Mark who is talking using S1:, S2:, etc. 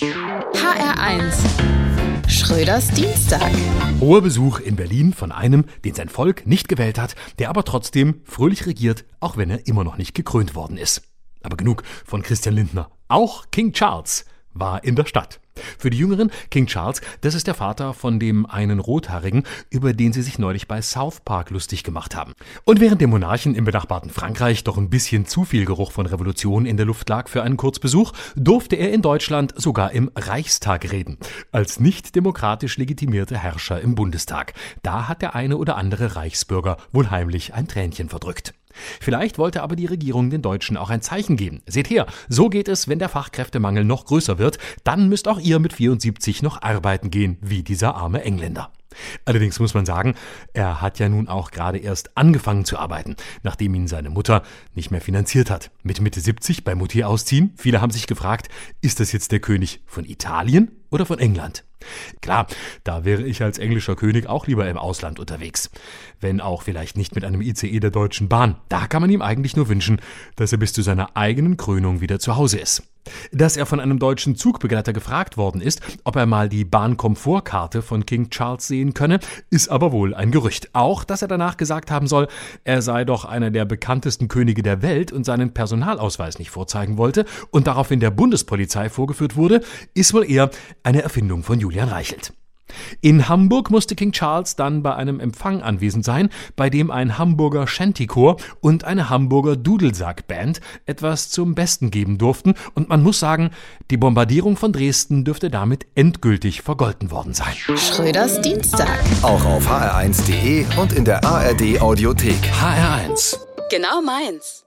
S1: HR1 Schröders Dienstag.
S2: Hoher Besuch in Berlin von einem, den sein Volk nicht gewählt hat, der aber trotzdem fröhlich regiert, auch wenn er immer noch nicht gekrönt worden ist. Aber genug von Christian Lindner. Auch King Charles war in der Stadt. Für die Jüngeren, King Charles, das ist der Vater von dem einen Rothaarigen, über den sie sich neulich bei South Park lustig gemacht haben. Und während dem Monarchen im benachbarten Frankreich doch ein bisschen zu viel Geruch von Revolution in der Luft lag für einen Kurzbesuch, durfte er in Deutschland sogar im Reichstag reden. Als nicht demokratisch legitimierter Herrscher im Bundestag. Da hat der eine oder andere Reichsbürger wohl heimlich ein Tränchen verdrückt. Vielleicht wollte aber die Regierung den Deutschen auch ein Zeichen geben. Seht her, so geht es, wenn der Fachkräftemangel noch größer wird, dann müsst auch ihr mit 74 noch arbeiten gehen, wie dieser arme Engländer. Allerdings muss man sagen, er hat ja nun auch gerade erst angefangen zu arbeiten, nachdem ihn seine Mutter nicht mehr finanziert hat. Mit Mitte 70 bei Mutti ausziehen? Viele haben sich gefragt, ist das jetzt der König von Italien oder von England? Klar, da wäre ich als englischer König auch lieber im Ausland unterwegs. Wenn auch vielleicht nicht mit einem ICE der Deutschen Bahn. Da kann man ihm eigentlich nur wünschen, dass er bis zu seiner eigenen Krönung wieder zu Hause ist. Dass er von einem deutschen Zugbegleiter gefragt worden ist, ob er mal die Bahnkomfortkarte von King Charles sehen könne, ist aber wohl ein Gerücht. Auch, dass er danach gesagt haben soll, er sei doch einer der bekanntesten Könige der Welt und seinen Personalausweis nicht vorzeigen wollte und daraufhin der Bundespolizei vorgeführt wurde, ist wohl eher eine Erfindung von Julian Reichelt. In Hamburg musste King Charles dann bei einem Empfang anwesend sein, bei dem ein Hamburger Shantychor und eine Hamburger Dudelsackband etwas zum Besten geben durften und man muss sagen, die Bombardierung von Dresden dürfte damit endgültig vergolten worden sein.
S1: Schröders Dienstag.
S3: Auch auf hr1.de und in der ARD Audiothek.
S2: HR1
S1: Genau meins.